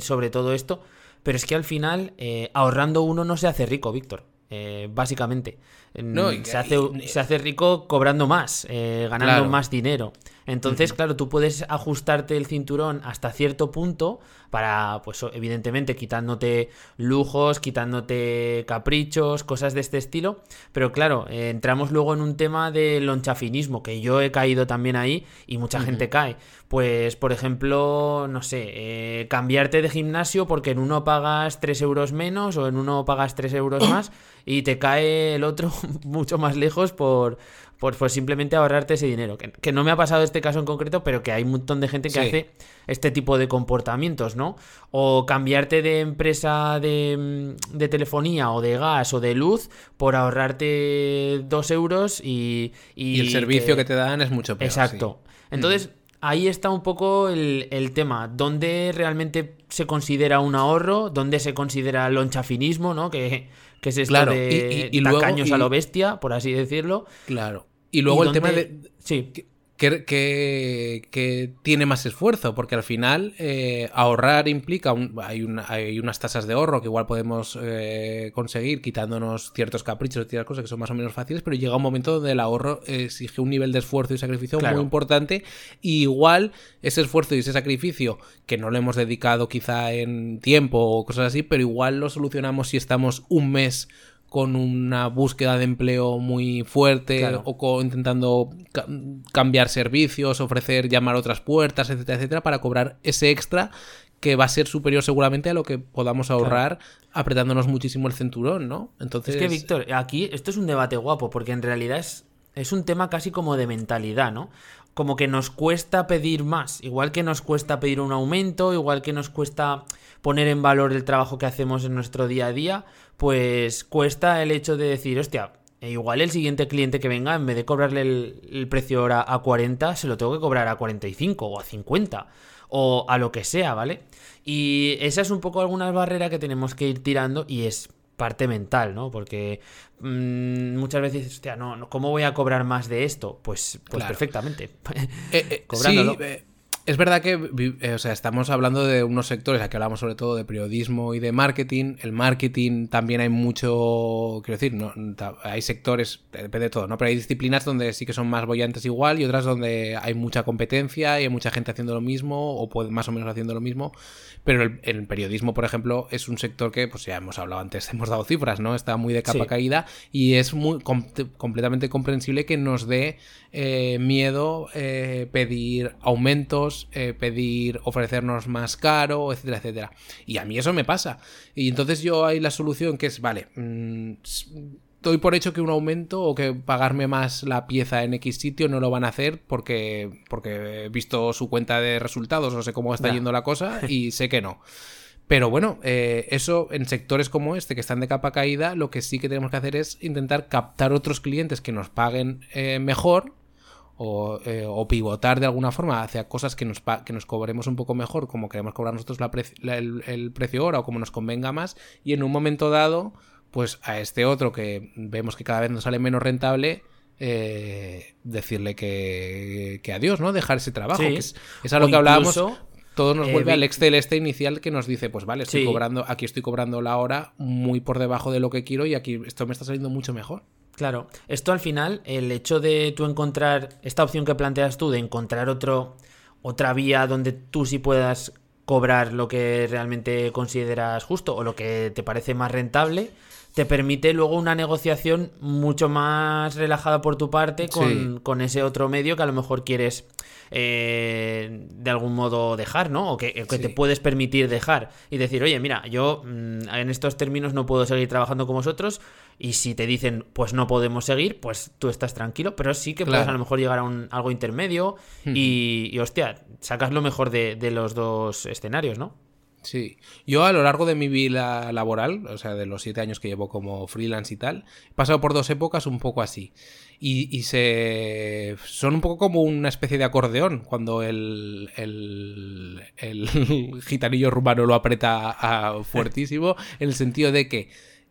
sobre todo esto. pero es que al final, eh, ahorrando uno no se hace rico, Víctor. Eh, básicamente. No, se, hace, se hace rico cobrando más, eh, ganando más dinero. Entonces, claro, tú puedes ajustarte el cinturón hasta cierto punto para, pues evidentemente, quitándote lujos, quitándote caprichos, cosas de este estilo. Pero claro, eh, entramos luego en un tema de lonchafinismo, que yo he caído también ahí y mucha gente cae. Pues, por ejemplo, no sé, eh, cambiarte de gimnasio porque en uno pagas 3 euros menos o en uno pagas 3 euros más y te cae el otro mucho más lejos por, por, simplemente ahorrarte ese dinero. Que, no me ha pasado este caso en concreto, pero que hay un montón de gente que hace este tipo de comportamientos, ¿no? O cambiarte de empresa de, de, telefonía o de gas o de luz por ahorrarte dos euros y... Y, el servicio que... te dan es mucho peor. Exacto. Entonces, mm. Ahí está un poco el, el, tema. ¿Dónde realmente se considera un ahorro? ¿Dónde se considera lonchafinismo, ¿no? Que que es esto de y, tacaños a lo bestia, por así decirlo. Claro. Y luego el tema de. Sí que, tiene más esfuerzo, porque al final eh, ahorrar implica, hay, hay, unas tasas de ahorro que igual podemos eh, conseguir quitándonos ciertos caprichos y ciertas cosas que son más o menos fáciles, pero llega un momento donde el ahorro exige un nivel de esfuerzo y sacrificio muy importante, y igual ese esfuerzo y ese sacrificio, que no lo hemos dedicado quizá en tiempo o cosas así, pero igual lo solucionamos si estamos un mes con una búsqueda de empleo muy fuerte o intentando cambiar servicios, ofrecer, llamar otras puertas, etcétera, etcétera, para cobrar ese extra que va a ser superior seguramente a lo que podamos ahorrar apretándonos muchísimo el cinturón, ¿no? Entonces... Es que, Víctor, aquí esto es un debate guapo, porque en realidad es, es un tema casi como de mentalidad, ¿no? Como que nos cuesta pedir más, igual que nos cuesta pedir un aumento, igual que nos cuesta poner en valor el trabajo que hacemos en nuestro día a día, pues cuesta el hecho de decir, hostia, igual el siguiente cliente que venga, en vez de cobrarle el, precio ahora a 40, se lo tengo que cobrar a 45 o a 50 o a lo que sea, ¿vale? Y esa es un poco alguna barrera que tenemos que ir tirando y es parte mental, ¿no? Porque mm, muchas veces, hostia, no, ¿cómo voy a cobrar más de esto? Pues, pues perfectamente. Eh, eh, Cobrándolo. Eh, es verdad que eh, o sea, estamos hablando de unos sectores, aquí hablamos sobre todo de periodismo y de marketing. El marketing también hay mucho, quiero decir, no, hay sectores, depende de todo, ¿no? Pero hay disciplinas donde sí que son más bollantes igual y otras donde hay mucha competencia y hay mucha gente haciendo lo mismo o puede, más o menos haciendo lo mismo. Pero el, periodismo, por ejemplo, es un sector que, pues ya hemos hablado antes, hemos dado cifras, ¿no? Está muy de capa caída y es muy completamente comprensible que nos dé eh, miedo eh, pedir aumentos, eh, pedir ofrecernos más caro, etcétera, etcétera. Y a mí eso me pasa. Y entonces yo hay la solución que es, vale, mm, doy por hecho que un aumento o que pagarme más la pieza en X sitio no lo van a hacer porque, porque he visto su cuenta de resultados, no sé cómo está yendo la cosa y sé que no. Pero bueno, eh, eso en sectores como este que están de capa caída, lo que sí que tenemos que hacer es intentar captar otros clientes que nos paguen eh, mejor eh, o, pivotar de alguna forma hacia cosas que nos, que nos cobremos un poco mejor, como queremos cobrar nosotros el, el, precio ahora o como nos convenga más, y en un momento dado pues a este otro que vemos que cada vez nos sale menos rentable, eh, decirle que, que, adiós, ¿no? Dejar ese trabajo. Que es, a lo que hablábamos. Todo nos vuelve al Excel este inicial que nos dice, pues vale, estoy cobrando, aquí estoy cobrando la hora muy por debajo de lo que quiero y aquí esto me está saliendo mucho mejor. Claro, esto al final, el hecho de tú encontrar, esta opción que planteas tú, de encontrar otro, otra vía donde tú sí puedas cobrar lo que realmente consideras justo o lo que te parece más rentable, te permite luego una negociación mucho más relajada por tu parte con, ese otro medio que a lo mejor quieres eh, de algún modo dejar, ¿no? O que, te puedes permitir dejar y decir, oye, mira, yo mm, en estos términos no puedo seguir trabajando con vosotros y si te dicen, pues no podemos seguir, pues tú estás tranquilo, pero sí que puedes a lo mejor llegar a un, algo intermedio y, hostia, sacas lo mejor de, de los dos escenarios, ¿no? Sí, yo a lo largo de mi vida laboral, o sea, de los siete años que llevo como freelance y tal, he pasado por dos épocas un poco así. Y, se son un poco como una especie de acordeón cuando el, el, el gitanillo rumano lo aprieta fuertísimo, en el sentido de que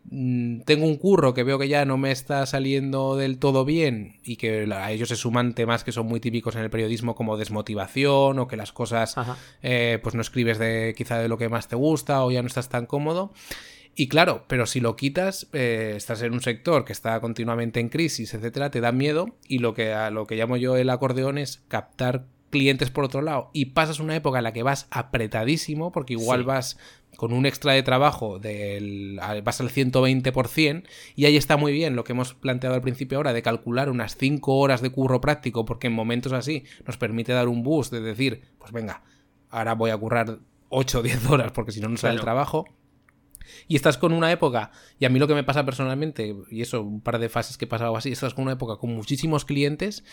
mm, tengo un curro que veo que ya no me está saliendo del todo bien y que a ellos se suman temas que son muy típicos en el periodismo como desmotivación o que las cosas eh, pues no escribes de quizá de lo que más te gusta o ya no estás tan cómodo. Y claro, pero si lo quitas, eh, estás en un sector que está continuamente en crisis, etcétera, te da miedo. Y lo que, a lo que llamo yo el acordeón es captar clientes por otro lado. Y pasas una época en la que vas apretadísimo porque igual vas con un extra de trabajo del vas al 120% y ahí está muy bien lo que hemos planteado al principio ahora de calcular unas 5 horas de curro práctico porque en momentos así nos permite dar un boost de decir, pues venga, ahora voy a currar 8 o 10 horas porque si no no sale el trabajo y estás con una época, y a mí lo que me pasa personalmente, y eso, un par de fases que he pasado así, estás con una época con muchísimos clientes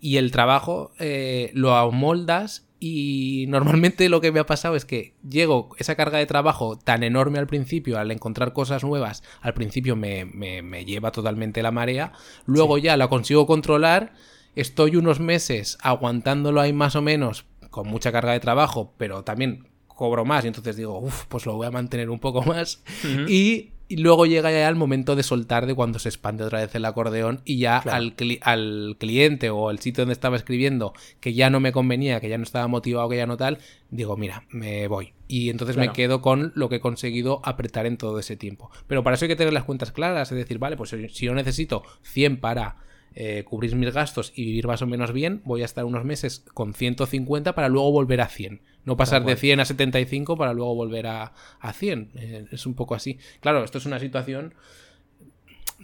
y el trabajo eh, lo amoldas y normalmente lo que me ha pasado es que llego, esa carga de trabajo tan enorme al principio, al encontrar cosas nuevas, al principio me, me, lleva totalmente la marea, luego ya la consigo controlar, estoy unos meses aguantándolo ahí más o menos con mucha carga de trabajo, pero también cobro más y entonces digo, uff, pues lo voy a mantener un poco más. y, luego llega ya el momento de soltar de cuando se expande otra vez el acordeón y ya al, al, cliente o al sitio donde estaba escribiendo que ya no me convenía, que ya no estaba motivado, que ya no tal, digo, mira, me voy. Y entonces me quedo con lo que he conseguido apretar en todo ese tiempo. Pero para eso hay que tener las cuentas claras, es decir, vale, pues si yo necesito 100 para eh, cubrir mis gastos y vivir más o menos bien, voy a estar unos meses con 150 para luego volver a 100. No pasar de 100 a 75 para luego volver a, a 100. Eh, es un poco así. Claro, esto es una situación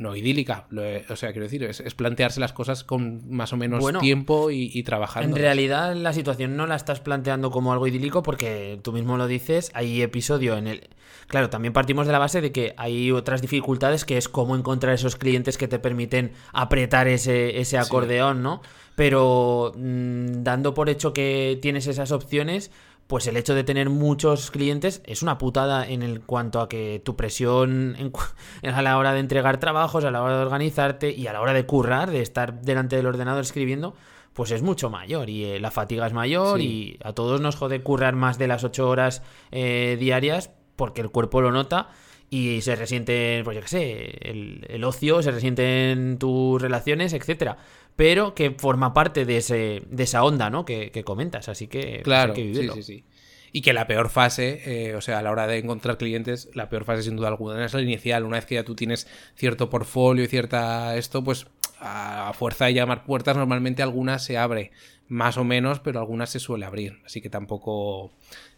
no idílica. o sea, quiero decir, es, plantearse las cosas con más o menos tiempo y, trabajando. En realidad, la situación no la estás planteando como algo idílico porque tú mismo lo dices. Hay episodio en el. Claro, también partimos de la base de que hay otras dificultades que es cómo encontrar esos clientes que te permiten apretar ese, ese acordeón, ¿no? Pero mm, dando por hecho que tienes esas opciones pues el hecho de tener muchos clientes es una putada en el cuanto a que tu presión a la hora de entregar trabajos, a la hora de organizarte y a la hora de currar, de estar delante del ordenador escribiendo, pues es mucho mayor y eh, la fatiga es mayor y a todos nos jode currar más de las 8 horas eh, diarias porque el cuerpo lo nota y se resiente, pues yo qué sé, el, ocio, se resienten tus relaciones, etcétera. Pero que forma parte de, ese, de esa onda, ¿no? Que, comentas, así que pues, claro, sí, sí, sí. Y que la peor fase, eh, o sea, a la hora de encontrar clientes, la peor fase sin duda alguna es la inicial. Una vez que ya tú tienes cierto portfolio y cierta esto, pues a fuerza de llamar puertas, normalmente algunas se abre más o menos, pero algunas se suele abrir. Así que tampoco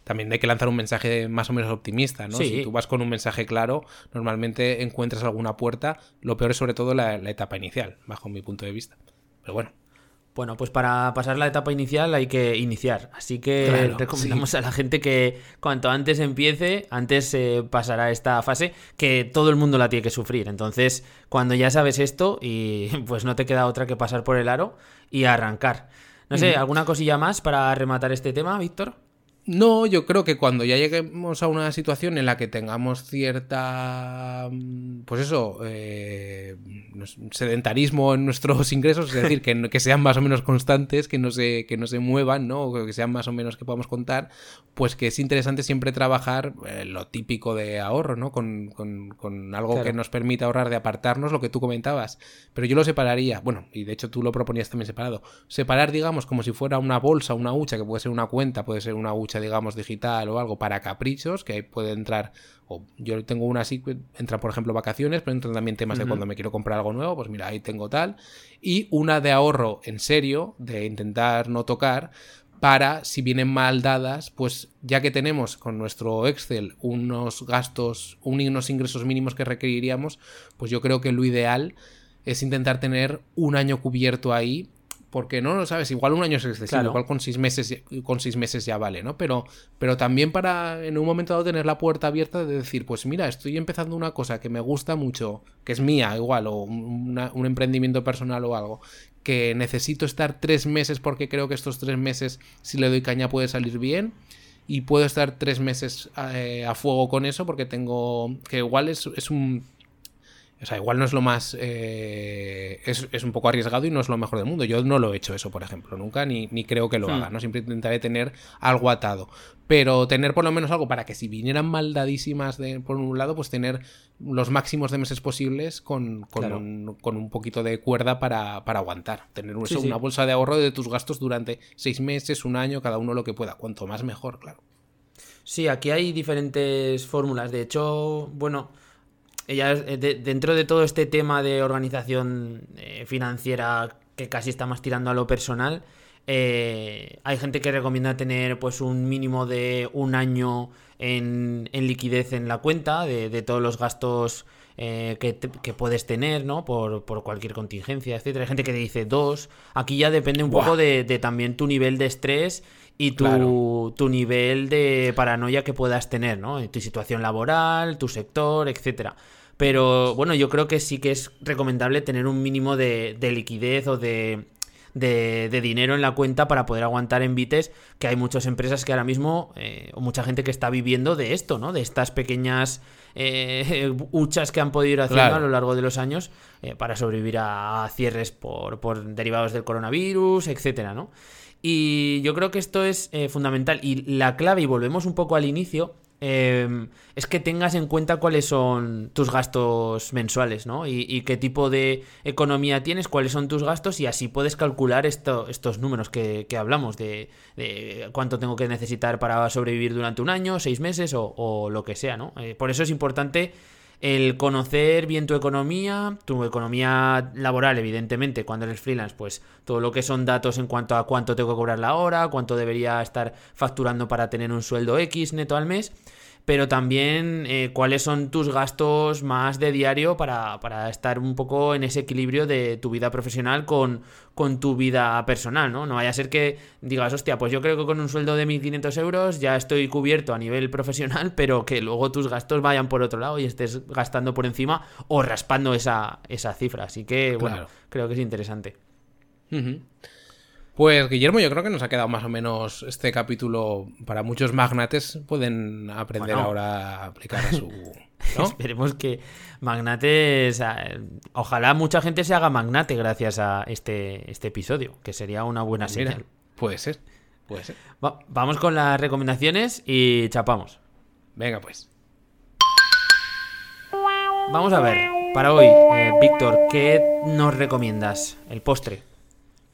también hay que lanzar un mensaje más o menos optimista, ¿no? Si tú vas con un mensaje claro, normalmente encuentras alguna puerta. Lo peor es sobre todo la, etapa inicial, bajo mi punto de vista. Pero bueno. Bueno, pues para pasar la etapa inicial hay que iniciar. Así que recomendamos a la gente que cuanto antes empiece, antes se pasará esta fase que todo el mundo la tiene que sufrir. Entonces, cuando ya sabes esto, y pues no te queda otra que pasar por el aro y arrancar. No sé, ¿alguna cosilla más para rematar este tema, Víctor? No, yo creo que cuando ya lleguemos a una situación en la que tengamos cierta, mm, pues eso, eh, sedentarismo en nuestros ingresos, es decir, que, que, sean más o menos constantes, que no se, que no se muevan, ¿no? que sean más o menos que podamos contar, pues que es interesante siempre trabajar eh, lo típico de ahorro, ¿no? Con, con, algo que nos permita ahorrar de apartarnos, lo que tú comentabas. Pero yo lo separaría, bueno, y de hecho tú lo proponías también separado, separar, digamos, como si fuera una bolsa, una hucha, que puede ser una cuenta, puede ser una hucha digamos, digital o algo para caprichos, que ahí puede entrar, o yo tengo una así, entra por ejemplo vacaciones, pero entran también temas de cuando me quiero comprar algo nuevo, pues mira, ahí tengo tal, y una de ahorro en serio, de intentar no tocar, para, si vienen mal dadas, pues ya que tenemos con nuestro Excel unos gastos, unos ingresos mínimos que requeriríamos, pues yo creo que lo ideal es intentar tener un año cubierto ahí porque no lo sabes, igual un año es excesivo, igual con seis meses con seis meses ya vale, ¿no? Pero, pero también para en un momento dado tener la puerta abierta de decir, pues mira, estoy empezando una cosa que me gusta mucho, que es mía igual, o un emprendimiento personal o algo, que necesito estar tres meses porque creo que estos tres meses, si le doy caña, puede salir bien. Y puedo estar tres meses eh, a fuego con eso porque tengo. que igual es, es un O sea, igual no es lo más... Eh, es, un poco arriesgado y no es lo mejor del mundo. Yo no lo he hecho eso, por ejemplo, nunca, ni, ni creo que lo hmm. haga, ¿no? Siempre intentaré tener algo atado. Pero tener por lo menos algo para que si vinieran maldadísimas de, por un lado, pues tener los máximos de meses posibles con, con, un, poquito de cuerda para, aguantar. Tener una bolsa de ahorro de tus gastos durante seis meses, un año, cada uno lo que pueda. Cuanto más mejor, claro. Sí, aquí hay diferentes fórmulas. De hecho, bueno ella eh, dentro de todo este tema de organización eh, financiera que casi está más tirando a lo personal, eh, hay gente que recomienda tener pues un mínimo de un año en, liquidez en la cuenta de, todos los gastos que, puedes tener, ¿no? Por, cualquier contingencia, etcétera. Hay gente que dice dos. Aquí ya depende un poco de, también tu nivel de estrés y tu, tu, nivel de paranoia que puedas tener, ¿no? Tu situación laboral, tu sector, etcétera. Pero bueno, yo creo que sí que es recomendable tener un mínimo de, liquidez o de, de, dinero en la cuenta para poder aguantar envites, que hay muchas empresas que ahora mismo, eh, o mucha gente que está viviendo de esto, ¿no? De estas pequeñas eh, huchas que han podido ir haciendo a lo largo de los años eh, para sobrevivir a, cierres por, por, derivados del coronavirus, etcétera, ¿no? Y yo creo que esto es eh, fundamental. Y la clave, y volvemos un poco al inicio, Em, es que tengas en cuenta cuáles son tus gastos mensuales, ¿no? Y, qué tipo de economía tienes, cuáles son tus gastos y así puedes calcular esto, estos números que, hablamos de, cuánto tengo que necesitar para sobrevivir durante un año, seis meses o, lo que sea, ¿no? Eh, por eso es importante el conocer bien tu economía, tu economía laboral, evidentemente, cuando eres freelance, pues todo lo que son datos en cuanto a cuánto tengo que cobrar la hora, cuánto debería estar facturando para tener un sueldo X neto al mes pero también eh, cuáles son tus gastos más de diario para, estar un poco en ese equilibrio de tu vida profesional con, con tu vida personal, ¿no? No vaya a ser que digas, hostia, pues yo creo que con un sueldo de 1.500 euros ya estoy cubierto a nivel profesional, pero que luego tus gastos vayan por otro lado y estés gastando por encima o raspando esa, esa cifra. Así que, bueno, creo que es interesante. Pues Guillermo, yo creo que nos ha quedado más o menos este capítulo para muchos magnates. Pueden aprender ahora a aplicar a su... Esperemos que magnates... Ojalá mucha gente se haga magnate gracias a este, este episodio, que sería una buena pues señal. puede ser, puede ser. vamos con las recomendaciones y chapamos. Venga pues. Vamos a ver, para hoy, eh, Víctor, ¿qué nos recomiendas? El postre.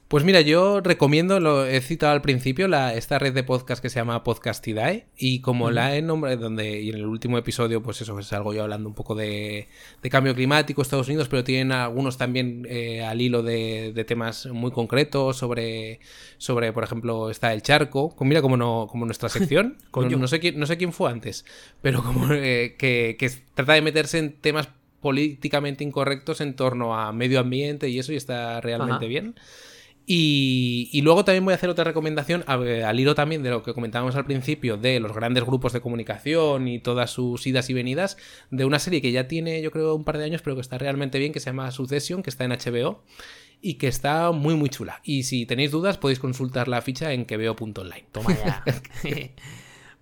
Pues mira, yo recomiendo, lo he citado al principio, la, esta red de podcast que se llama Podcastidae y como la he nombrado, donde y en el último episodio, pues eso, es algo yo hablando un poco de, cambio climático, Estados Unidos, pero tienen algunos también eh, al hilo de, temas muy concretos sobre, sobre, por ejemplo, está el charco, mira como, no, como nuestra sección, no, sé quién, no sé quién fue antes, pero como eh, que, que trata de meterse en temas políticamente incorrectos en torno a medio ambiente y eso y está realmente bien. Y, luego también voy a hacer otra recomendación al hilo también de lo que comentábamos al principio de los grandes grupos de comunicación y todas sus idas y venidas de una serie que ya tiene yo creo un par de años pero que está realmente bien que se llama Succession que está en HBO y que está muy muy chula. Y si tenéis dudas podéis consultar la ficha en queveo.online toma ya.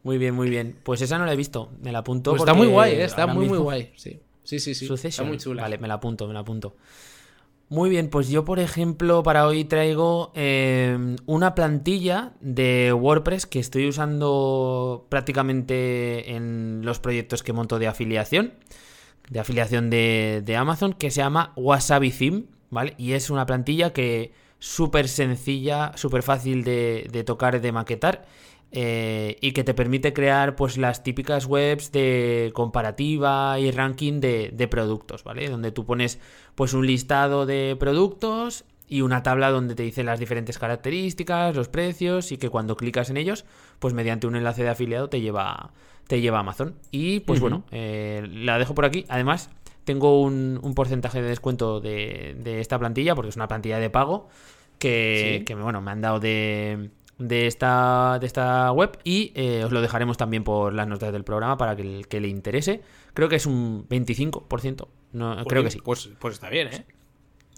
Muy bien muy bien. Pues esa no la he visto. Me la apunto pues está muy guay ¿eh? está muy muy guay sí. Sí sí, sí. está muy chula. Vale me la apunto me la apunto muy bien, pues yo por ejemplo para hoy traigo em, una plantilla de WordPress que estoy usando prácticamente en los proyectos que monto de afiliación, de afiliación de, Amazon, que se llama Wasabi Theme, ¿vale? Y es una plantilla que súper sencilla, súper fácil de, de tocar de maquetar eh, y que te permite crear pues las típicas webs de comparativa y ranking de, productos, ¿vale? Donde tú pones pues un listado de productos y una tabla donde te dice las diferentes características, los precios y que cuando clicas en ellos, pues mediante un enlace de afiliado te lleva, te lleva a Amazon. Y pues bueno, eh, la dejo por aquí. Además, tengo un, porcentaje de descuento de, esta plantilla porque es una plantilla de pago que, que bueno, me han dado de de esta, de esta web y eh, os lo dejaremos también por las notas del programa para que, el, que le interese. Creo que es un 25%. No, pues creo que sí. Pues, pues está bien, ¿eh?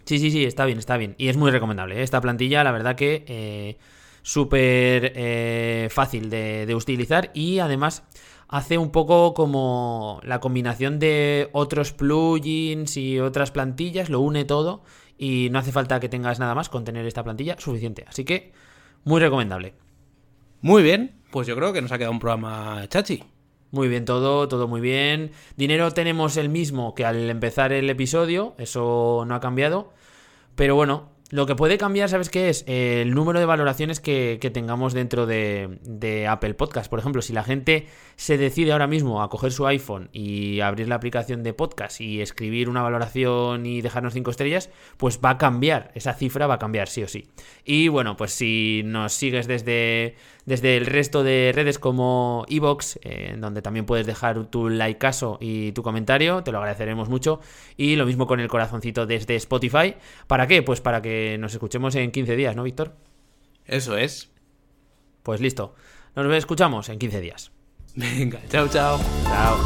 Sí, sí, sí, está bien, está bien. Y es muy recomendable. ¿eh? Esta plantilla, la verdad que eh, súper fácil de, de, utilizar y además hace un poco como la combinación de otros plugins y otras plantillas, lo une todo y no hace falta que tengas nada más con tener esta plantilla, suficiente. Así que muy recomendable. Muy bien, pues yo creo que nos ha quedado un programa chachi. Muy bien todo, todo muy bien. Dinero tenemos el mismo que al empezar el episodio, eso no ha cambiado. Pero bueno, lo que puede cambiar, ¿sabes qué es? el número de valoraciones que, tengamos dentro de, Apple Podcast. Por ejemplo, si la gente se decide ahora mismo a coger su iPhone y abrir la aplicación de podcast y escribir una valoración y dejarnos cinco estrellas, pues va a cambiar. Esa cifra va a cambiar, sí o sí. Y bueno, pues si nos sigues desde desde el resto de redes como Evox, eh, donde también puedes dejar tu likeazo y tu comentario, te lo agradeceremos mucho. Y lo mismo con el corazoncito desde Spotify. ¿Para qué? Pues para nos escuchemos en 15 días, ¿no, Víctor? Eso es. Pues listo. Nos escuchamos en 15 días. Venga, chao, chao. Chao.